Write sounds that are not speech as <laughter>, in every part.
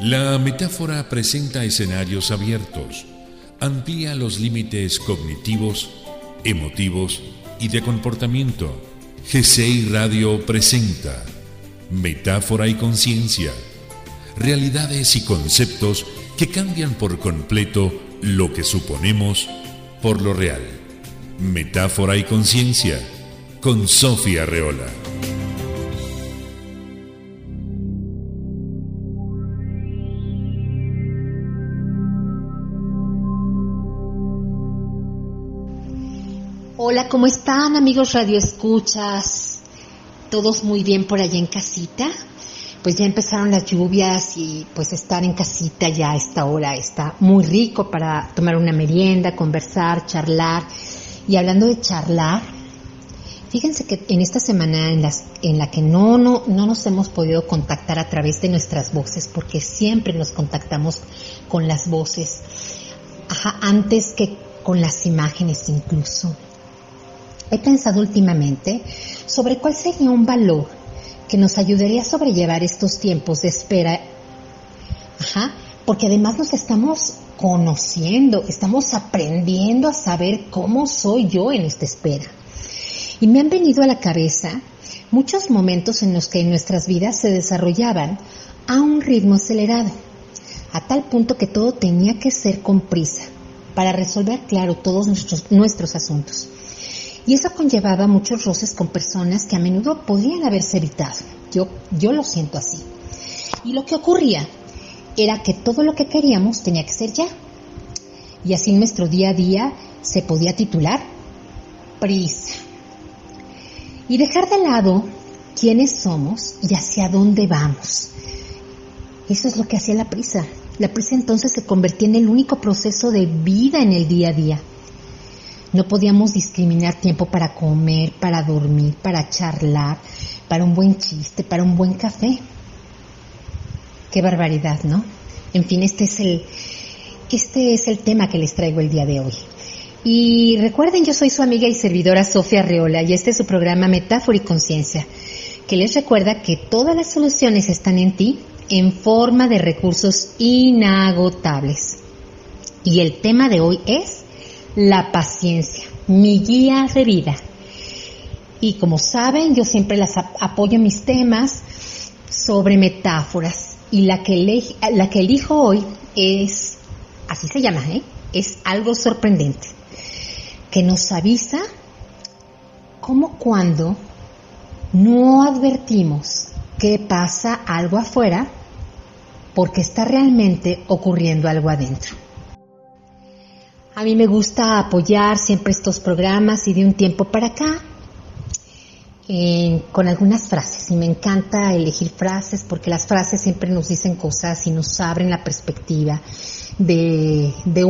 La metáfora presenta escenarios abiertos, amplía los límites cognitivos, emotivos y de comportamiento. GCI Radio presenta Metáfora y Conciencia, realidades y conceptos que cambian por completo lo que suponemos por lo real. Metáfora y Conciencia, con Sofía Reola. Hola, ¿cómo están amigos Radio Escuchas? ¿Todos muy bien por allá en casita? Pues ya empezaron las lluvias y pues estar en casita ya a esta hora está muy rico para tomar una merienda, conversar, charlar. Y hablando de charlar, fíjense que en esta semana en, las, en la que no, no, no nos hemos podido contactar a través de nuestras voces, porque siempre nos contactamos con las voces, ajá, antes que con las imágenes incluso he pensado últimamente sobre cuál sería un valor que nos ayudaría a sobrellevar estos tiempos de espera. Ajá, porque además nos estamos conociendo, estamos aprendiendo a saber cómo soy yo en esta espera. Y me han venido a la cabeza muchos momentos en los que nuestras vidas se desarrollaban a un ritmo acelerado, a tal punto que todo tenía que ser con prisa para resolver, claro, todos nuestros, nuestros asuntos y eso conllevaba muchos roces con personas que a menudo podrían haberse evitado. Yo, yo lo siento así. Y lo que ocurría era que todo lo que queríamos tenía que ser ya. Y así nuestro día a día se podía titular prisa. Y dejar de lado quiénes somos y hacia dónde vamos. Eso es lo que hacía la prisa. La prisa entonces se convertía en el único proceso de vida en el día a día. No podíamos discriminar tiempo para comer, para dormir, para charlar, para un buen chiste, para un buen café. Qué barbaridad, ¿no? En fin, este es el, este es el tema que les traigo el día de hoy. Y recuerden, yo soy su amiga y servidora Sofía Reola y este es su programa Metáfora y Conciencia, que les recuerda que todas las soluciones están en ti en forma de recursos inagotables. Y el tema de hoy es la paciencia, mi guía de vida. Y como saben, yo siempre las apoyo mis temas sobre metáforas. Y la que, la que elijo hoy es, así se llama, ¿eh? es algo sorprendente, que nos avisa cómo cuando no advertimos que pasa algo afuera, porque está realmente ocurriendo algo adentro. A mí me gusta apoyar siempre estos programas y de un tiempo para acá con algunas frases. Y me encanta elegir frases porque las frases siempre nos dicen cosas y nos abren la perspectiva de, de,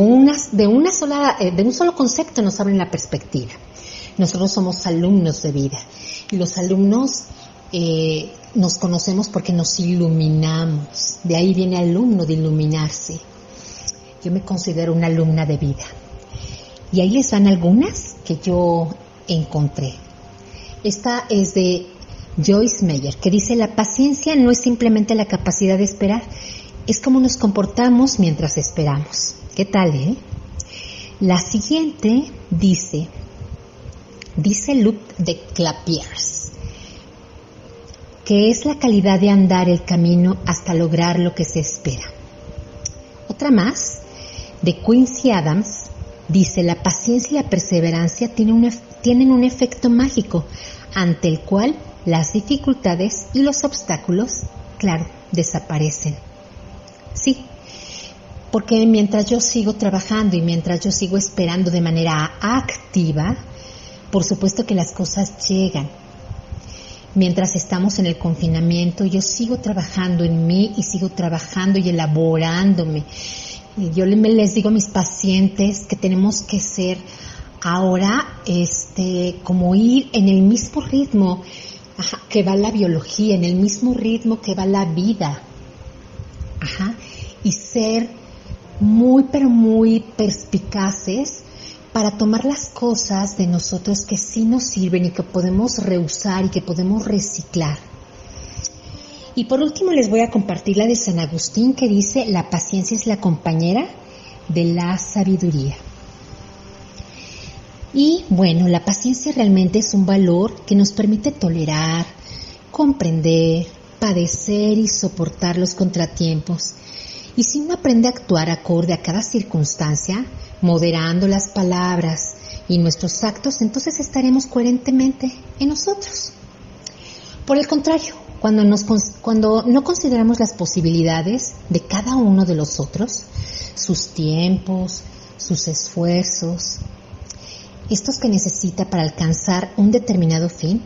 de, una sola, eh, de un solo concepto, nos abren la perspectiva. Nosotros somos alumnos de vida y los alumnos eh, nos conocemos porque nos iluminamos. De ahí viene alumno de iluminarse. Yo me considero una alumna de vida. Y ahí les van algunas que yo encontré. Esta es de Joyce Meyer, que dice, la paciencia no es simplemente la capacidad de esperar, es como nos comportamos mientras esperamos. ¿Qué tal, eh? La siguiente dice, dice Luc de Clapiers, que es la calidad de andar el camino hasta lograr lo que se espera. Otra más de Quincy Adams dice, la paciencia y la perseverancia tienen un, efecto mágico ante el cual las dificultades y los obstáculos, claro, desaparecen. Sí, porque mientras yo sigo trabajando y mientras yo sigo esperando de manera activa, por supuesto que las cosas llegan. Mientras estamos en el confinamiento, yo sigo trabajando en mí y sigo trabajando y elaborándome yo les digo a mis pacientes que tenemos que ser ahora, este, como ir en el mismo ritmo que va la biología, en el mismo ritmo que va la vida. Ajá, y ser muy, pero muy perspicaces para tomar las cosas de nosotros que sí nos sirven y que podemos reusar y que podemos reciclar. Y por último les voy a compartir la de San Agustín que dice, la paciencia es la compañera de la sabiduría. Y bueno, la paciencia realmente es un valor que nos permite tolerar, comprender, padecer y soportar los contratiempos. Y si uno aprende a actuar acorde a cada circunstancia, moderando las palabras y nuestros actos, entonces estaremos coherentemente en nosotros. Por el contrario, cuando, no consideramos las posibilidades de cada uno de los otros, sus tiempos, sus esfuerzos, estos que necesita para alcanzar un determinado fin,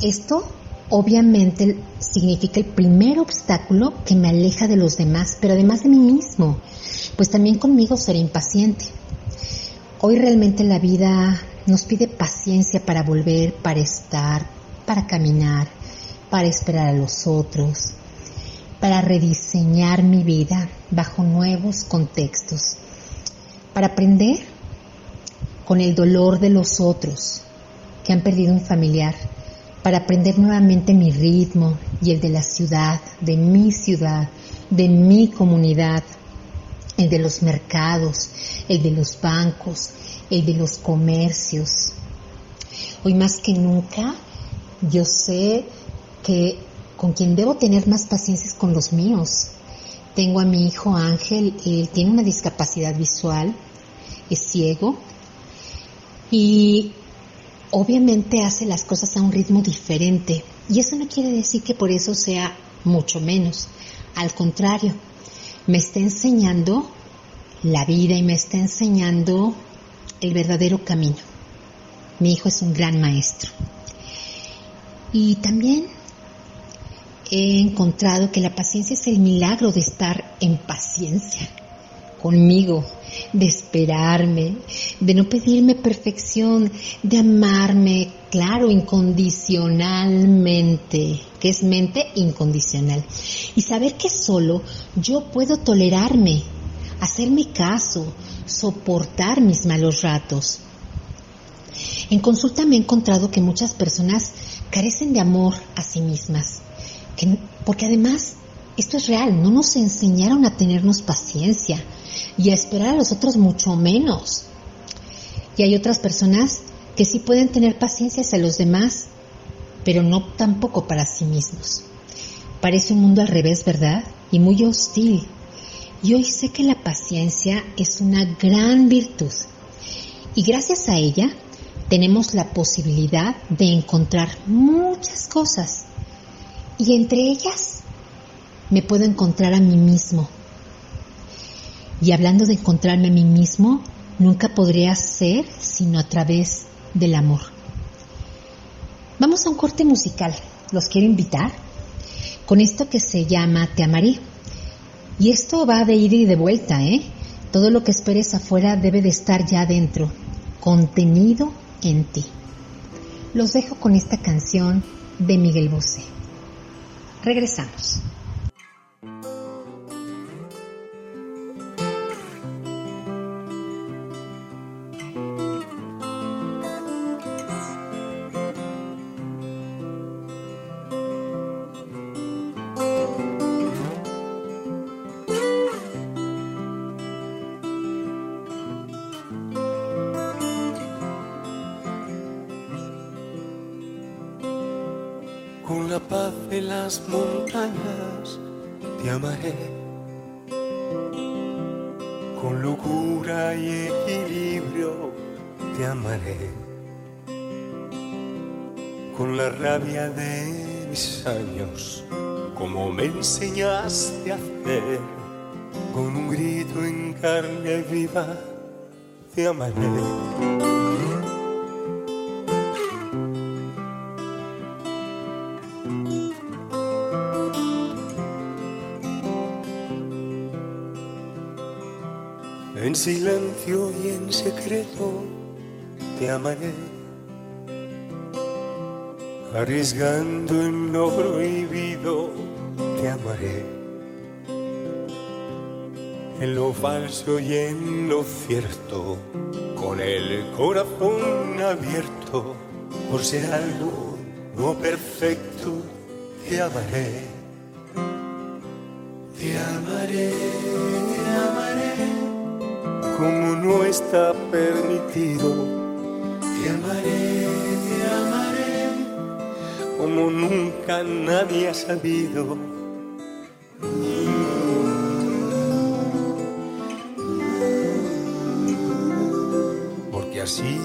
esto obviamente significa el primer obstáculo que me aleja de los demás, pero además de mí mismo, pues también conmigo seré impaciente. Hoy realmente la vida nos pide paciencia para volver, para estar, para caminar, para esperar a los otros, para rediseñar mi vida bajo nuevos contextos, para aprender con el dolor de los otros que han perdido un familiar, para aprender nuevamente mi ritmo y el de la ciudad, de mi ciudad, de mi comunidad, el de los mercados, el de los bancos, el de los comercios. Hoy más que nunca yo sé que con quien debo tener más paciencia es con los míos. Tengo a mi hijo Ángel, él tiene una discapacidad visual, es ciego y obviamente hace las cosas a un ritmo diferente. Y eso no quiere decir que por eso sea mucho menos. Al contrario, me está enseñando la vida y me está enseñando el verdadero camino. Mi hijo es un gran maestro. Y también he encontrado que la paciencia es el milagro de estar en paciencia conmigo, de esperarme, de no pedirme perfección, de amarme, claro, incondicionalmente, que es mente incondicional. Y saber que solo yo puedo tolerarme, hacerme caso, soportar mis malos ratos. En consulta me he encontrado que muchas personas carecen de amor a sí mismas, porque además esto es real, no nos enseñaron a tenernos paciencia y a esperar a los otros mucho menos. Y hay otras personas que sí pueden tener paciencia hacia los demás, pero no tampoco para sí mismos. Parece un mundo al revés, ¿verdad? Y muy hostil. Y hoy sé que la paciencia es una gran virtud. Y gracias a ella tenemos la posibilidad de encontrar muchas cosas. Y entre ellas me puedo encontrar a mí mismo. Y hablando de encontrarme a mí mismo, nunca podría ser sino a través del amor. Vamos a un corte musical. Los quiero invitar con esto que se llama Te amaré. Y esto va de ida y de vuelta, ¿eh? Todo lo que esperes afuera debe de estar ya dentro, contenido en ti. Los dejo con esta canción de Miguel Bosé. Regresamos. Rabia de mis años, como me enseñaste a hacer. Con un grito en carne viva te amaré silencio y en secreto te amaré, arriesgando en lo prohibido te amaré, en lo falso y en lo cierto, con el corazón abierto, por ser algo no perfecto te amaré. Te amaré, te amaré, como no está permitido. Te amaré, como nunca nadie ha sabido. Porque así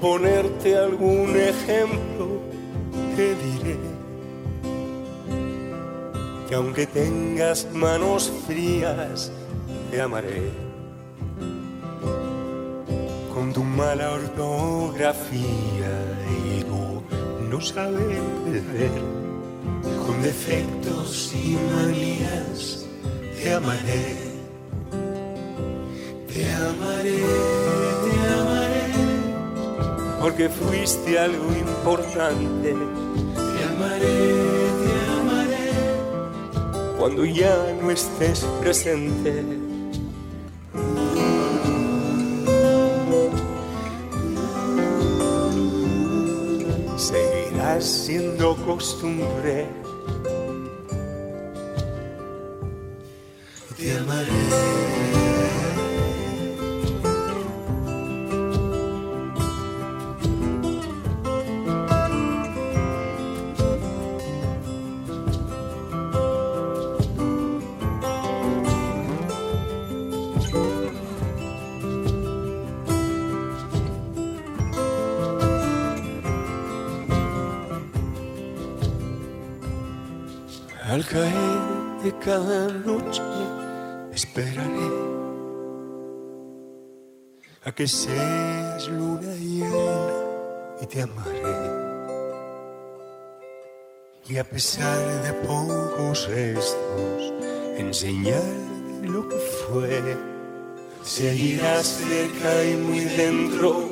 ponerte algún ejemplo, te diré que aunque tengas manos frías, te amaré. Con tu mala ortografía y tu no saber perder, con defectos y manías, te amaré. Porque fuiste algo importante. Te amaré, te amaré, cuando ya no estés presente. Seguirás siendo costumbre. Te amaré. Cada noche esperaré a que seas luna llena y te amaré. Y a pesar de pocos restos, en señal de lo que fue, seguirás cerca y muy dentro,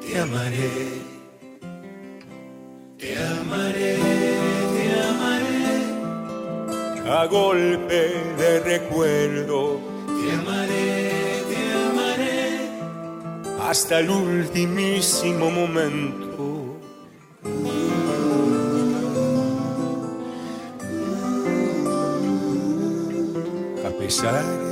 te amaré. A golpe de recuerdo. Te amaré, te amaré hasta el ultimísimo momento. A pesar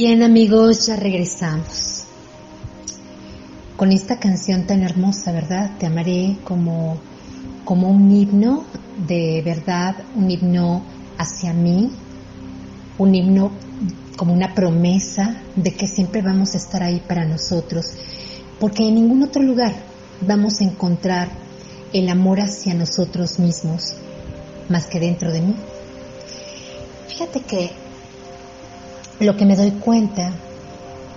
bien amigos, ya regresamos. Con esta canción tan hermosa, ¿verdad? Te amaré como, como un himno de verdad, un himno hacia mí, un himno como una promesa de que siempre vamos a estar ahí para nosotros, porque en ningún otro lugar vamos a encontrar el amor hacia nosotros mismos más que dentro de mí. Fíjate que lo que me doy cuenta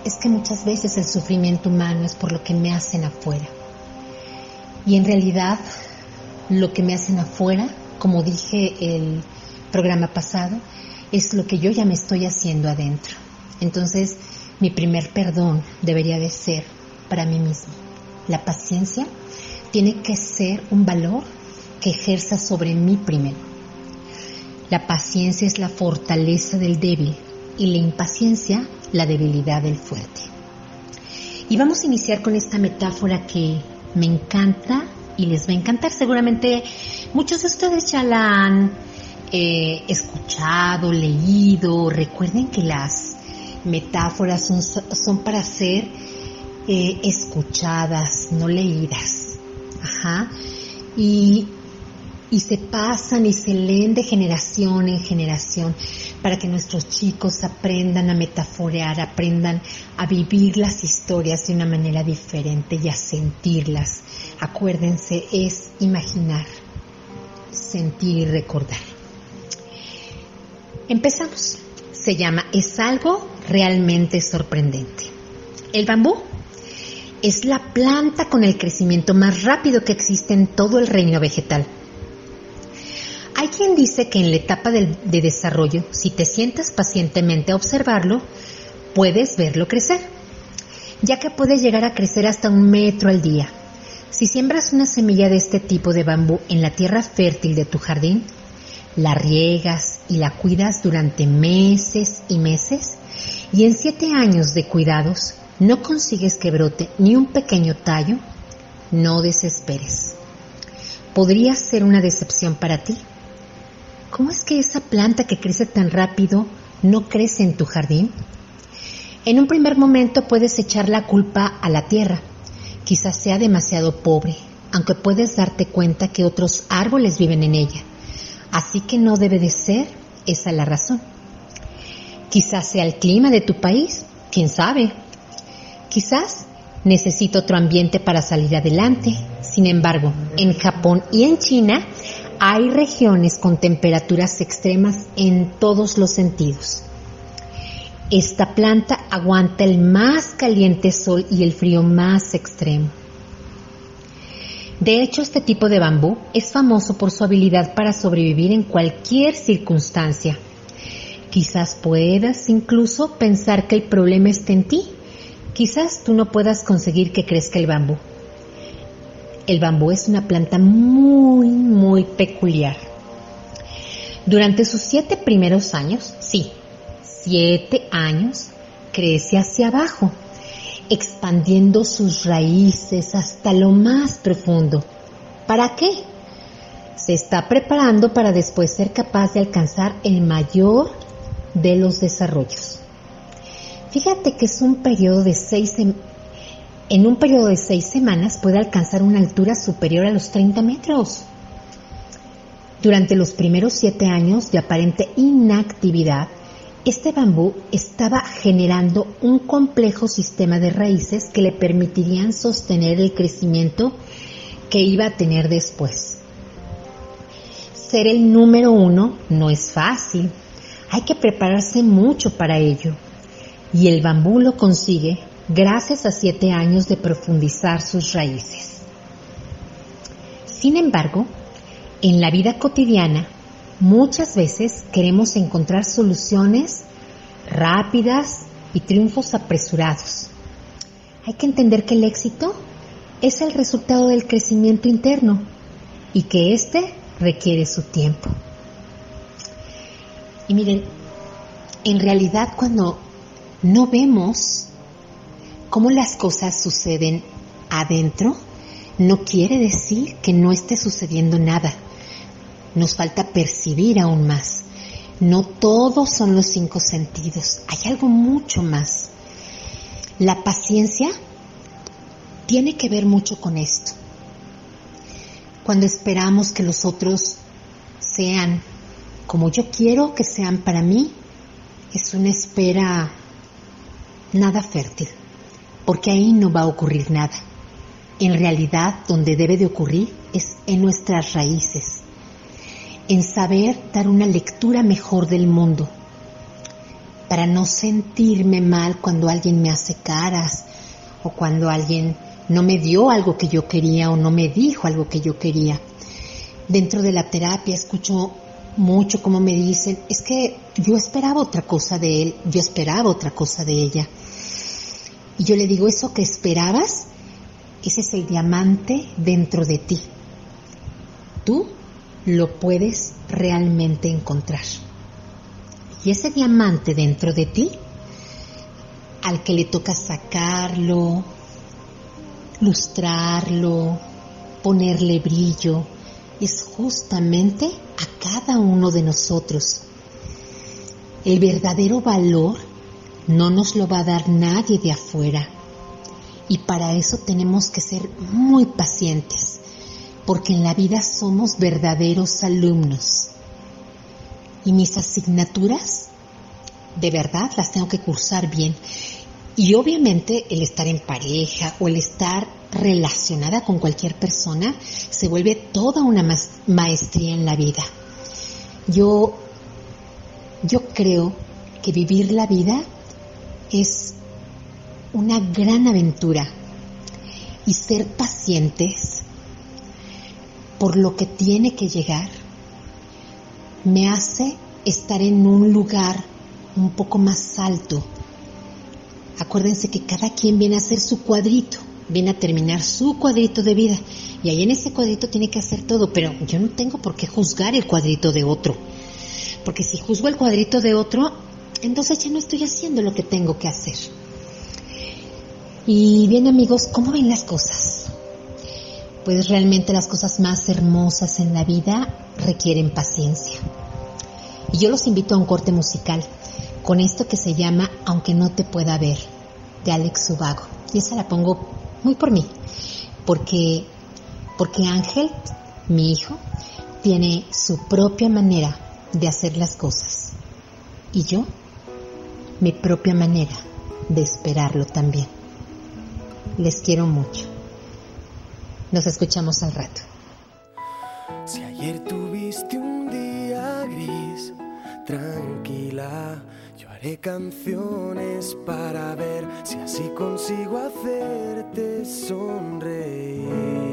es que muchas veces el sufrimiento humano es por lo que me hacen afuera. Y en realidad lo que me hacen afuera, como dije el programa pasado, es lo que yo ya me estoy haciendo adentro. Entonces, mi primer perdón debería de ser para mí mismo. La paciencia tiene que ser un valor que ejerza sobre mí primero. La paciencia es la fortaleza del débil y la impaciencia la debilidad del fuerte. Y vamos a iniciar con esta metáfora que me encanta y les va a encantar. Seguramente muchos de ustedes ya la han eh, escuchado, leído. Recuerden que las metáforas son, son para ser eh, escuchadas, no leídas. Ajá. Y, y se pasan y se leen de generación en generación para que nuestros chicos aprendan a metaforear, aprendan a vivir las historias de una manera diferente y a sentirlas. Acuérdense, es imaginar, sentir y recordar. Empezamos. Se llama Es algo realmente sorprendente. El bambú es la planta con el crecimiento más rápido que existe en todo el reino vegetal. Hay quien dice que en la etapa de, desarrollo, si te sientas pacientemente a observarlo, puedes verlo crecer, ya que puede llegar a crecer hasta un metro al día. Si siembras una semilla de este tipo de bambú en la tierra fértil de tu jardín, la riegas y la cuidas durante meses y meses, y en siete años de cuidados no consigues que brote ni un pequeño tallo, no desesperes. Podría ser una decepción para ti. ¿Cómo es que esa planta que crece tan rápido no crece en tu jardín? En un primer momento puedes echar la culpa a la tierra. Quizás sea demasiado pobre, aunque puedes darte cuenta que otros árboles viven en ella. Así que no debe de ser esa la razón. Quizás sea el clima de tu país, quién sabe. Quizás necesito otro ambiente para salir adelante. Sin embargo, en Japón y en China hay regiones con temperaturas extremas en todos los sentidos. Esta planta aguanta el más caliente sol y el frío más extremo. De hecho, este tipo de bambú es famoso por su habilidad para sobrevivir en cualquier circunstancia. Quizás puedas incluso pensar que el problema está en ti Quizás tú no puedas conseguir que crezca el bambú. El bambú es una planta muy, muy peculiar. Durante sus siete primeros años, sí, siete años, crece hacia abajo, expandiendo sus raíces hasta lo más profundo. ¿Para qué? Se está preparando para después ser capaz de alcanzar el mayor de los desarrollos. Fíjate que es un periodo de seis, en un periodo de seis semanas puede alcanzar una altura superior a los 30 metros. Durante los primeros siete años de aparente inactividad, este bambú estaba generando un complejo sistema de raíces que le permitirían sostener el crecimiento que iba a tener después. Ser el número uno no es fácil, hay que prepararse mucho para ello y el bambú lo consigue gracias a siete años de profundizar sus raíces. Sin embargo, en la vida cotidiana, muchas veces queremos encontrar soluciones rápidas y triunfos apresurados. Hay que entender que el éxito es el resultado del crecimiento interno y que éste requiere su tiempo. Y miren, en realidad cuando no vemos cómo las cosas suceden adentro, no quiere decir que no esté sucediendo nada. Nos falta percibir aún más. No todos son los cinco sentidos, hay algo mucho más. La paciencia tiene que ver mucho con esto. Cuando esperamos que los otros sean como yo quiero que sean para mí, es una espera nada fértil, porque ahí no va a ocurrir nada. En realidad, donde debe de ocurrir es en nuestras raíces, en saber dar una lectura mejor del mundo, para no sentirme mal cuando alguien me hace caras o cuando alguien no me dio algo que yo quería o no me dijo algo que yo quería. Dentro de la terapia escucho mucho como me dicen, es que yo esperaba otra cosa de él, yo esperaba otra cosa de ella. Y yo le digo, eso que esperabas, ese es el diamante dentro de ti. Tú lo puedes realmente encontrar. Y ese diamante dentro de ti, al que le toca sacarlo, lustrarlo, ponerle brillo, es justamente a cada uno de nosotros. El verdadero valor no nos lo va a dar nadie de afuera. Y para eso tenemos que ser muy pacientes, porque en la vida somos verdaderos alumnos. Y mis asignaturas, de verdad, las tengo que cursar bien. Y obviamente el estar en pareja o el estar relacionada con cualquier persona se vuelve toda una maestría en la vida. Yo, yo creo que vivir la vida es una gran aventura y ser pacientes por lo que tiene que llegar me hace estar en un lugar un poco más alto Acuérdense que cada quien viene a hacer su cuadrito, viene a terminar su cuadrito de vida. Y ahí en ese cuadrito tiene que hacer todo, pero yo no tengo por qué juzgar el cuadrito de otro. Porque si juzgo el cuadrito de otro, entonces ya no estoy haciendo lo que tengo que hacer. Y bien amigos, ¿cómo ven las cosas? Pues realmente las cosas más hermosas en la vida requieren paciencia. Y yo los invito a un corte musical con esto que se llama Aunque no te pueda ver, de Alex Subago. Y esa la pongo muy por mí, porque, porque Ángel, mi hijo, tiene su propia manera de hacer las cosas. Y yo, mi propia manera de esperarlo también. Les quiero mucho. Nos escuchamos al rato. Si ayer tuviste un día gris, tranquila Haré canciones para ver si así consigo hacerte sonreír.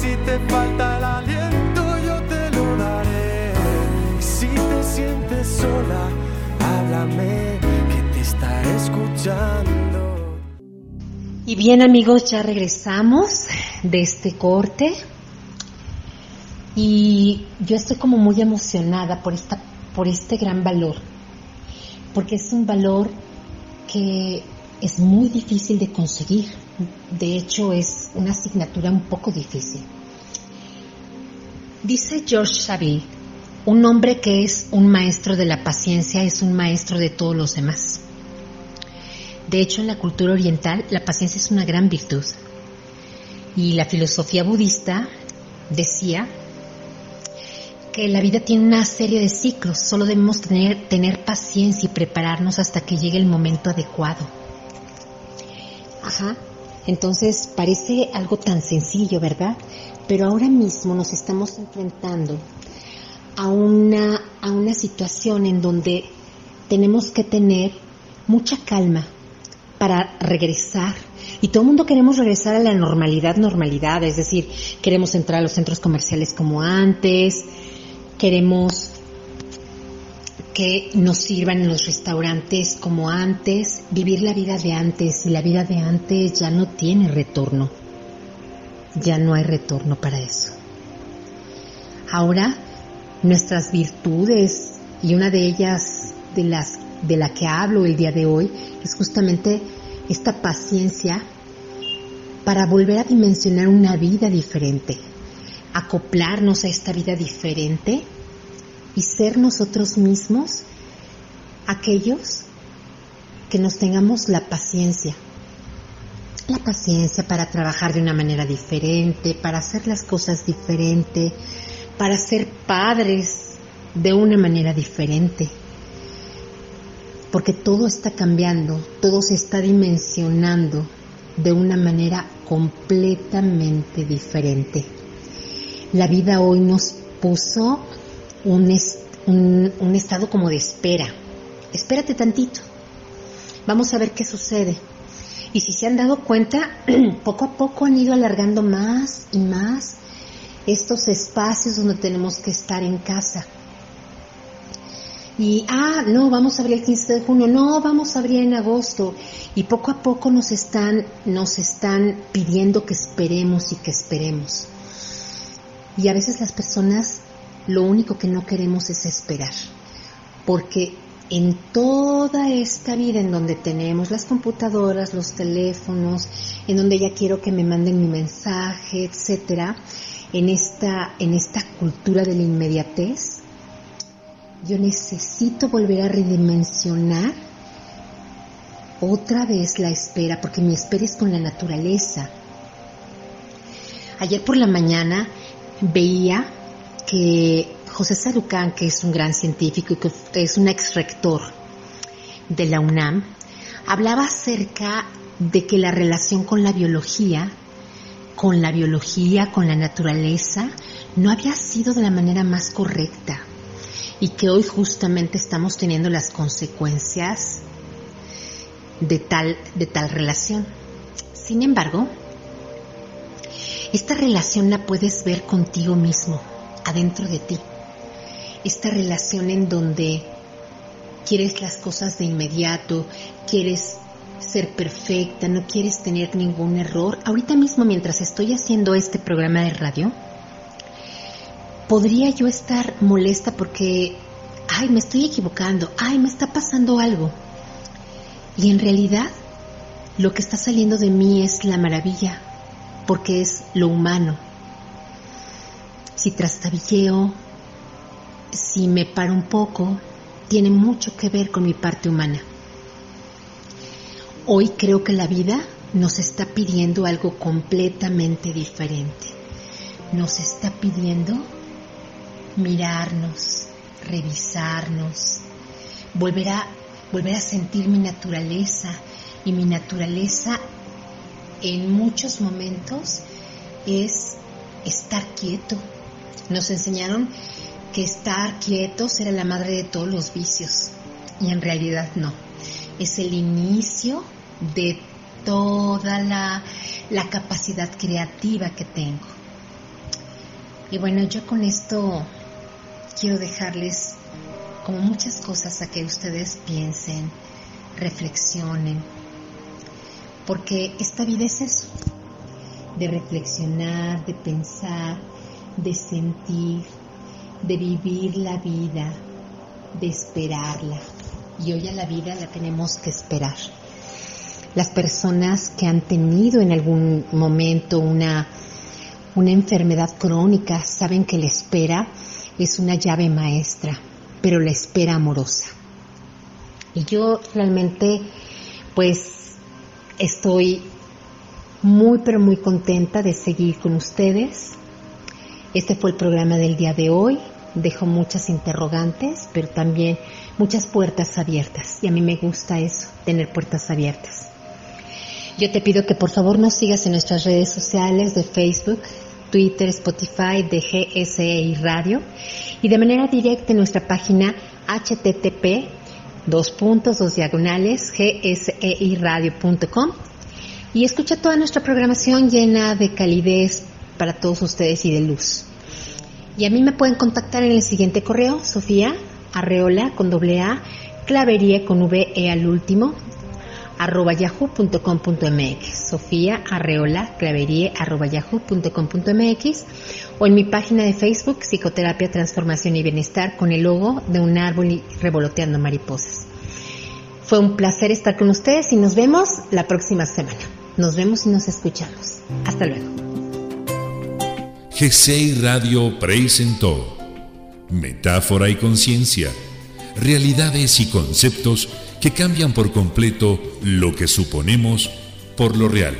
si te falta el aliento, yo te lo daré. Si te sientes sola, háblame, que te estaré escuchando. Y bien amigos, ya regresamos de este corte. Y yo estoy como muy emocionada por, esta, por este gran valor, porque es un valor que es muy difícil de conseguir de hecho, es una asignatura un poco difícil. Dice George Saville, un hombre que es un maestro de la paciencia es un maestro de todos los demás. De hecho, en la cultura oriental, la paciencia es una gran virtud. Y la filosofía budista decía que la vida tiene una serie de ciclos, solo debemos tener, tener paciencia y prepararnos hasta que llegue el momento adecuado. Ajá, entonces parece algo tan sencillo, ¿verdad? Pero ahora mismo nos estamos enfrentando a una, a una situación en donde tenemos que tener mucha calma para regresar. Y todo el mundo queremos regresar a la normalidad, normalidad, es decir, queremos entrar a los centros comerciales como antes, queremos que nos sirvan en los restaurantes como antes, vivir la vida de antes y la vida de antes ya no tiene retorno. Ya no hay retorno para eso. Ahora, nuestras virtudes, y una de ellas de las de la que hablo el día de hoy, es justamente esta paciencia para volver a dimensionar una vida diferente, acoplarnos a esta vida diferente y ser nosotros mismos aquellos que nos tengamos la paciencia. La paciencia para trabajar de una manera diferente, para hacer las cosas diferente, para ser padres de una manera diferente. Porque todo está cambiando, todo se está dimensionando de una manera completamente diferente. La vida hoy nos puso un, un, estado como de espera. Espérate tantito. Vamos a ver qué sucede. Y si se han dado cuenta, <clears throat> poco a poco han ido alargando más y más estos espacios donde tenemos que estar en casa. Y, ah, no, vamos a abrir el 15 de junio, no, vamos a abrir en agosto. Y poco a poco nos están, nos están pidiendo que esperemos y que esperemos. Y a veces las personas lo único que no queremos es esperar. Porque en toda esta vida en donde tenemos las computadoras, los teléfonos, en donde ya quiero que me manden mi mensaje, etcétera, en esta, en esta cultura de la inmediatez, yo necesito volver a redimensionar otra vez la espera, porque mi espera es con la naturaleza. Ayer por la mañana veía que José Sarucán, que es un gran científico y que es un ex rector de la UNAM, hablaba acerca de que la relación con la biología, con la biología, con la naturaleza, no había sido de la manera más correcta y que hoy justamente estamos teniendo las consecuencias de tal, de tal relación. Sin embargo, esta relación la puedes ver contigo mismo, adentro de ti. Esta relación en donde quieres las cosas de inmediato, quieres ser perfecta, no quieres tener ningún error. Ahorita mismo, mientras estoy haciendo este programa de radio, podría yo estar molesta porque, ay, me estoy equivocando, ay, me está pasando algo. Y en realidad, lo que está saliendo de mí es la maravilla, porque es lo humano. Si trastabilleo, si me paro un poco, tiene mucho que ver con mi parte humana. Hoy creo que la vida nos está pidiendo algo completamente diferente. Nos está pidiendo mirarnos, revisarnos, volver a, volver a sentir mi naturaleza y mi naturaleza en muchos momentos es estar quieto. Nos enseñaron que estar quietos era la madre de todos los vicios y en realidad no. Es el inicio de toda la, la capacidad creativa que tengo. Y bueno, yo con esto quiero dejarles como muchas cosas a que ustedes piensen, reflexionen, porque esta vida es eso, de reflexionar, de pensar, de sentir, de vivir la vida, de esperarla. Y hoy a la vida la tenemos que esperar. Las personas que han tenido en algún momento una, una enfermedad crónica saben que la espera es una llave maestra, pero la espera amorosa. Y yo realmente pues estoy muy pero muy contenta de seguir con ustedes. Este fue el programa del día de hoy. Dejo muchas interrogantes, pero también muchas puertas abiertas. Y a mí me gusta eso, tener puertas abiertas. Yo te pido que por favor nos sigas en nuestras redes sociales de Facebook, Twitter, Spotify de GSEI Radio y de manera directa en nuestra página http dos puntos, dos diagonales, gseiradio.com y escucha toda nuestra programación llena de calidez para todos ustedes y de luz. Y a mí me pueden contactar en el siguiente correo, Sofía Arreola con doble A, clavería con V E al último, arroba yahoo.com.mx, Sofía Arreola Claverie arroba yahoo.com.mx o en mi página de Facebook Psicoterapia, Transformación y Bienestar con el logo de un árbol y revoloteando mariposas. Fue un placer estar con ustedes y nos vemos la próxima semana. Nos vemos y nos escuchamos. Hasta luego. GCI Radio presentó Metáfora y Conciencia, realidades y conceptos que cambian por completo lo que suponemos por lo real.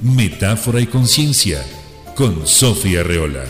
Metáfora y conciencia con Sofía Reola.